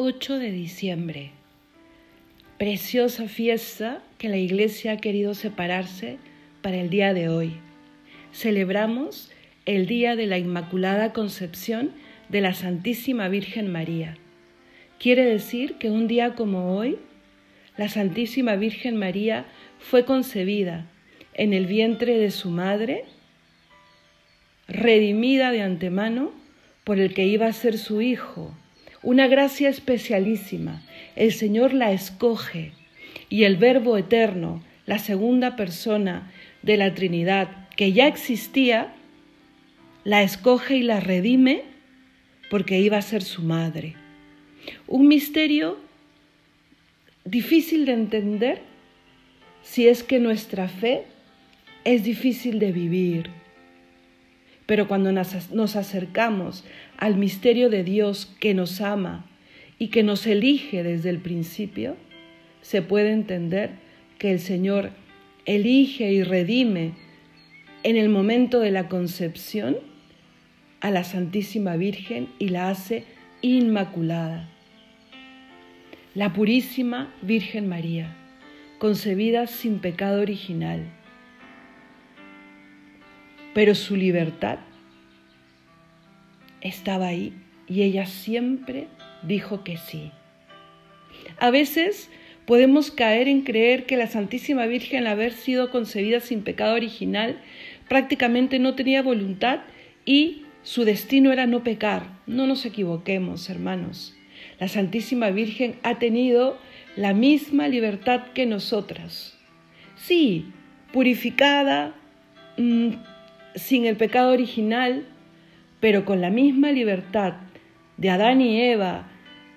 8 de diciembre. Preciosa fiesta que la Iglesia ha querido separarse para el día de hoy. Celebramos el día de la Inmaculada Concepción de la Santísima Virgen María. Quiere decir que un día como hoy, la Santísima Virgen María fue concebida en el vientre de su madre, redimida de antemano por el que iba a ser su hijo una gracia especialísima. El Señor la escoge y el Verbo eterno, la segunda persona de la Trinidad, que ya existía, la escoge y la redime porque iba a ser su madre. Un misterio difícil de entender si es que nuestra fe es difícil de vivir. Pero cuando nos acercamos al misterio de Dios que nos ama y que nos elige desde el principio, se puede entender que el Señor elige y redime en el momento de la concepción a la Santísima Virgen y la hace inmaculada. La purísima Virgen María, concebida sin pecado original pero su libertad estaba ahí y ella siempre dijo que sí. A veces podemos caer en creer que la Santísima Virgen, al haber sido concebida sin pecado original, prácticamente no tenía voluntad y su destino era no pecar. No nos equivoquemos, hermanos. La Santísima Virgen ha tenido la misma libertad que nosotras. Sí, purificada, mm, sin el pecado original, pero con la misma libertad de Adán y Eva,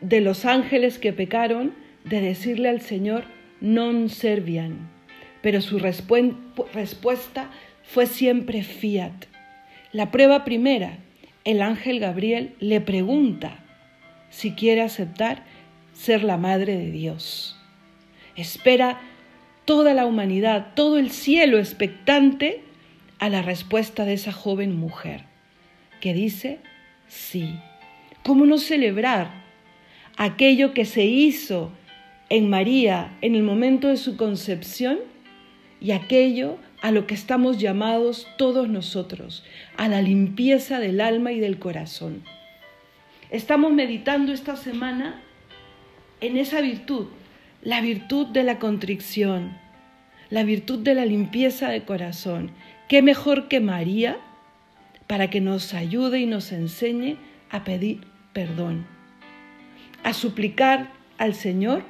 de los ángeles que pecaron, de decirle al Señor, non servian. Pero su respuesta fue siempre fiat. La prueba primera, el ángel Gabriel le pregunta si quiere aceptar ser la madre de Dios. Espera toda la humanidad, todo el cielo expectante a la respuesta de esa joven mujer que dice sí. ¿Cómo no celebrar aquello que se hizo en María en el momento de su concepción y aquello a lo que estamos llamados todos nosotros, a la limpieza del alma y del corazón? Estamos meditando esta semana en esa virtud, la virtud de la contrición, la virtud de la limpieza de corazón ¿Qué mejor que María para que nos ayude y nos enseñe a pedir perdón? A suplicar al Señor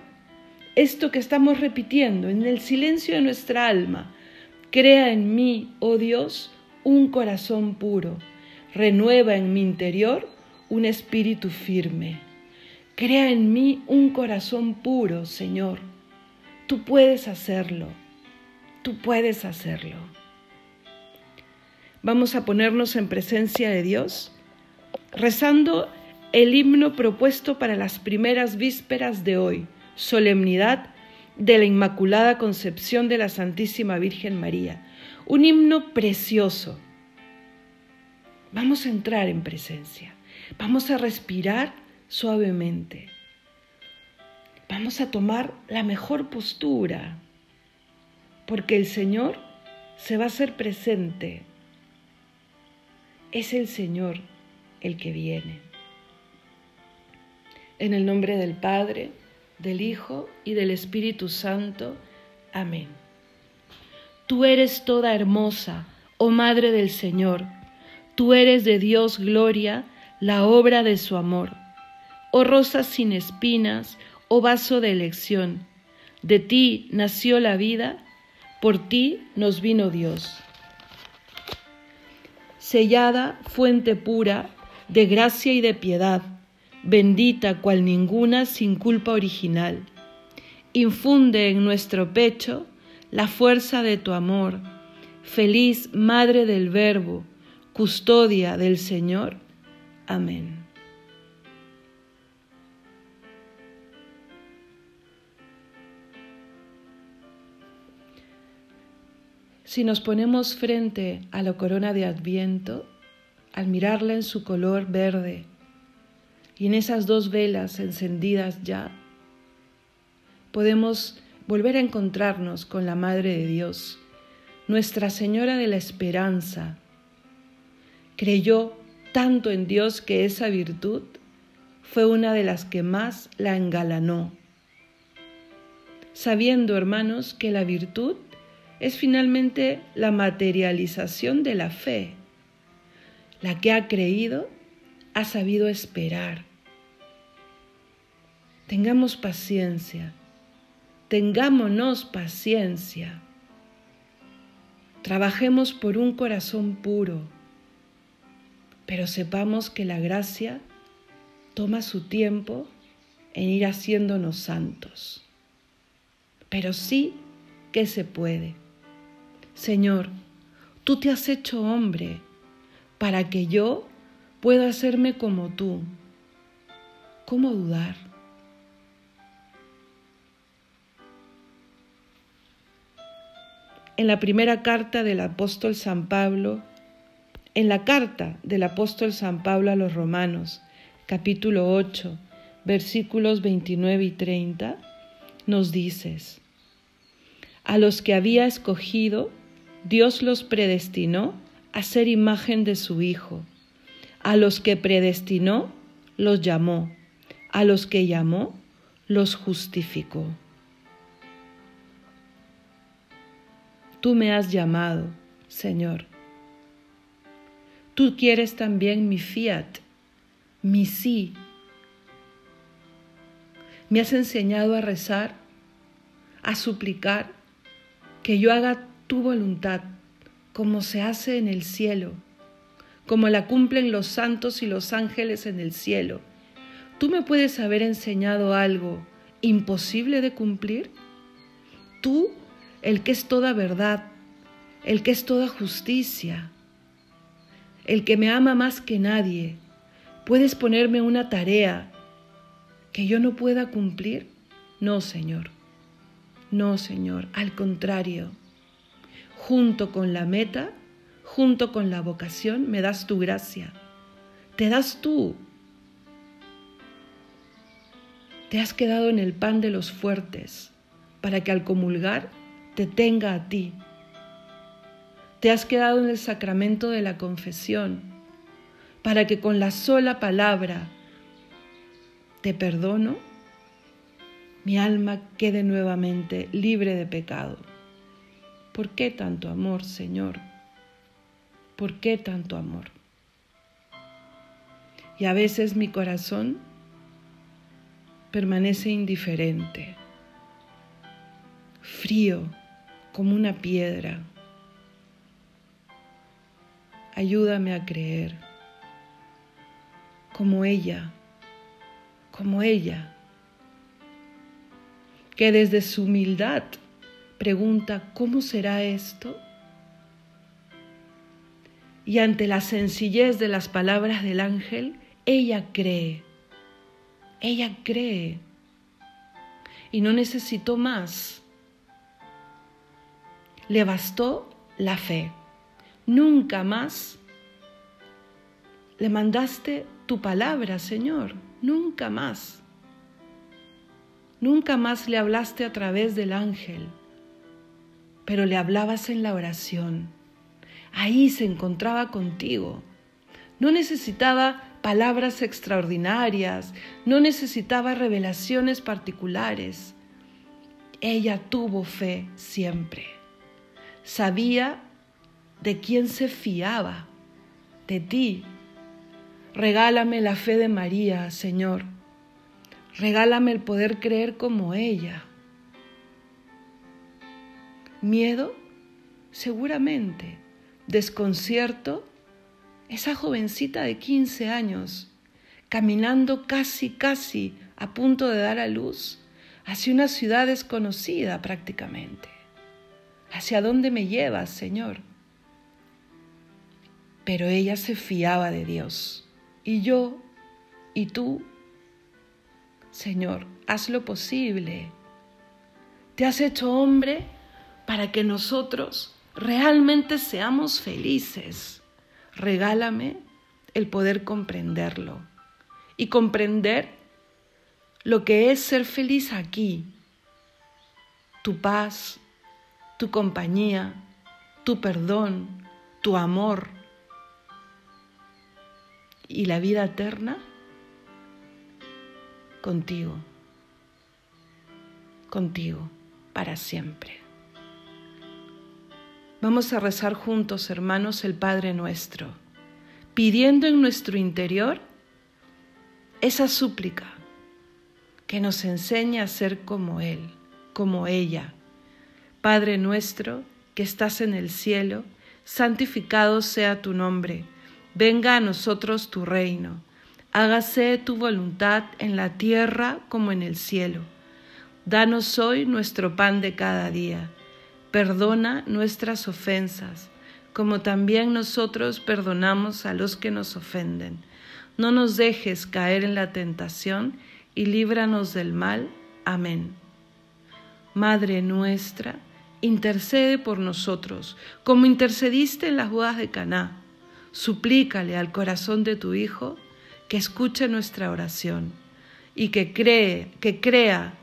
esto que estamos repitiendo en el silencio de nuestra alma. Crea en mí, oh Dios, un corazón puro. Renueva en mi interior un espíritu firme. Crea en mí un corazón puro, Señor. Tú puedes hacerlo. Tú puedes hacerlo. Vamos a ponernos en presencia de Dios, rezando el himno propuesto para las primeras vísperas de hoy, solemnidad de la Inmaculada Concepción de la Santísima Virgen María. Un himno precioso. Vamos a entrar en presencia. Vamos a respirar suavemente. Vamos a tomar la mejor postura, porque el Señor se va a hacer presente es el Señor el que viene. En el nombre del Padre, del Hijo y del Espíritu Santo. Amén. Tú eres toda hermosa, oh Madre del Señor. Tú eres de Dios gloria, la obra de su amor. Oh rosa sin espinas, oh vaso de elección. De ti nació la vida, por ti nos vino Dios sellada fuente pura de gracia y de piedad, bendita cual ninguna sin culpa original. Infunde en nuestro pecho la fuerza de tu amor, feliz Madre del Verbo, custodia del Señor. Amén. Si nos ponemos frente a la corona de Adviento, al mirarla en su color verde Y en esas dos velas encendidas ya, podemos volver a encontrarnos con la Madre de Dios, Nuestra Señora de la Esperanza. Creyó tanto en Dios que esa virtud fue una de las que más la engalanó. Sabiendo, hermanos, que la virtud es finalmente la materialización de la fe. La que ha creído ha sabido esperar Tengamos paciencia, tengámonos paciencia. Trabajemos por un corazón puro, pero sepamos que la gracia toma su tiempo en ir haciéndonos santos. Pero sí que se puede. Señor, tú te has hecho hombre para que yo pueda hacerme como tú. ¿Cómo dudar? en la primera carta del apóstol San Pablo, en la carta del apóstol San Pablo a los romanos, capítulo 8, versículos 29 y 30, nos dices, a los que había escogido, Dios los predestinó a ser imagen de su Hijo. A los que predestinó, los llamó. A los que llamó, los justificó. Tú me has llamado, Señor. Tú quieres también mi fiat, mi sí. Me has enseñado a rezar, a suplicar, que yo haga tu voluntad, como se hace en el cielo, como la cumplen los santos y los ángeles en el cielo. ¿Tú me puedes haber enseñado algo imposible de cumplir? Tú el que es toda verdad, el que es toda justicia, el que me ama más que nadie. ¿Puedes ponerme una tarea que yo no pueda cumplir? No, Señor. No, Señor. Al contrario, junto con la meta, junto con la vocación, me das tu gracia. Te das tú. Te has quedado en el pan de los fuertes para que al comulgar te tenga a ti. Te has quedado en el sacramento de la confesión para que con la sola palabra te perdono, mi alma quede nuevamente libre de pecado. ¿Por qué tanto amor, Señor? ¿Por qué tanto amor? Y a veces mi corazón permanece indiferente, frío, como una piedra. Ayúdame a creer, como ella, como ella, que desde su humildad pregunta, ¿cómo será esto? Y ante la sencillez de las palabras del ángel, ella cree, ella cree y no necesitó más le bastó la fe. Nunca más le mandaste tu palabra, Señor, nunca más. Nunca más le hablaste a través del ángel, pero le hablabas en la oración. Ahí se encontraba contigo. No necesitaba palabras extraordinarias, no necesitaba revelaciones particulares. Ella tuvo fe siempre sabía de quién se fiaba, de ti. Regálame la fe de María, Señor. Regálame el poder creer como ella. Miedo, seguramente. Desconcierto, esa jovencita de 15 años, caminando casi, casi a punto de dar a luz hacia una ciudad desconocida prácticamente. ¿Hacia dónde me llevas, Señor? Pero ella se fiaba de Dios. Y yo, y tú, Señor, haz lo posible. Te has hecho hombre para que nosotros realmente seamos felices. Regálame el poder comprenderlo y comprender lo que es ser feliz aquí. Tu paz, tu compañía, tu perdón, tu amor y la vida eterna contigo, contigo, para siempre. Vamos a rezar juntos, hermanos, el Padre nuestro, pidiendo en nuestro interior esa súplica que nos enseña a ser como Él, como ella. Padre nuestro, que estás en el cielo, santificado sea tu nombre, venga a nosotros tu reino, hágase tu voluntad en la tierra como en el cielo. Danos hoy nuestro pan de cada día Perdona nuestras ofensas, como también nosotros perdonamos a los que nos ofenden. No nos dejes caer en la tentación y líbranos del mal. Amén. Madre nuestra, intercede por nosotros, como intercediste en las bodas de Caná. Suplícale al corazón de tu Hijo que escuche nuestra oración y que cree, que crea,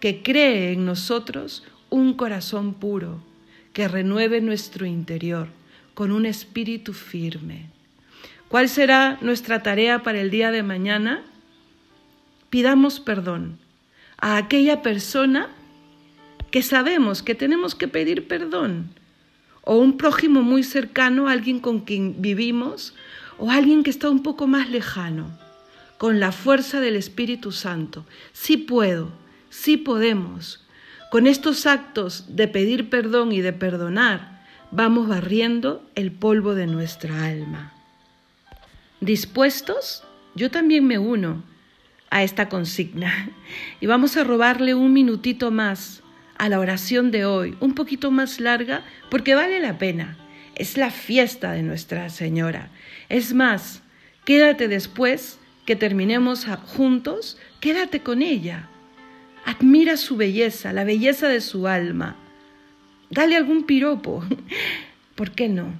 que cree en nosotros un corazón puro que renueve nuestro interior con un espíritu firme. ¿Cuál será nuestra tarea para el día de mañana? Pidamos perdón a aquella persona que sabemos que tenemos que pedir perdón, o un prójimo muy cercano, alguien con quien vivimos, o alguien que está un poco más lejano, con la fuerza del Espíritu Santo. Sí puedo, sí podemos, con estos actos de pedir perdón y de perdonar, vamos barriendo el polvo de nuestra alma. ¿Dispuestos? Yo también me uno a esta consigna y vamos a robarle un minutito más a la oración de hoy, un poquito más larga, porque vale la pena. Es la fiesta de Nuestra Señora. Es más, quédate después que terminemos juntos, quédate con ella Admira su belleza, la belleza de su alma. Dale algún piropo. ¿Por qué no?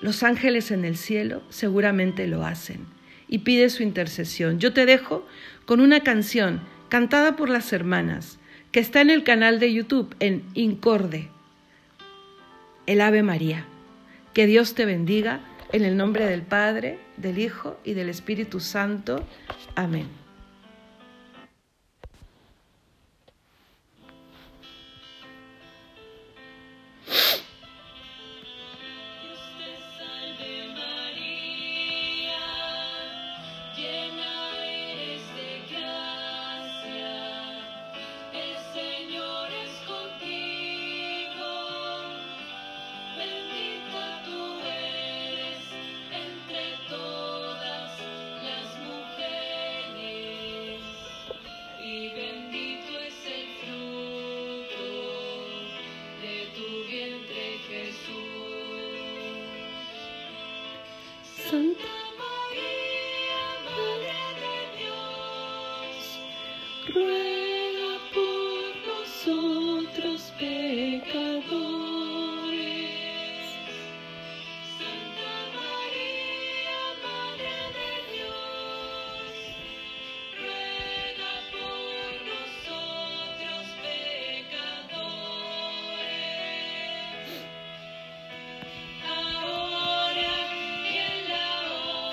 Los ángeles en el cielo seguramente lo hacen y pide su intercesión. Yo te dejo con una canción cantada por las hermanas que está en el canal de YouTube en Incorde, el Ave María. Que Dios te bendiga en el nombre del Padre, del Hijo y del Espíritu Santo. Amén. Túi.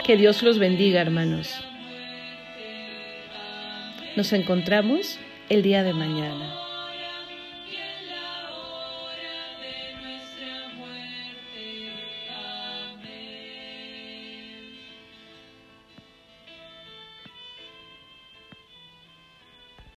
Que Dios los bendiga, hermanos. Nos encontramos el día de mañana.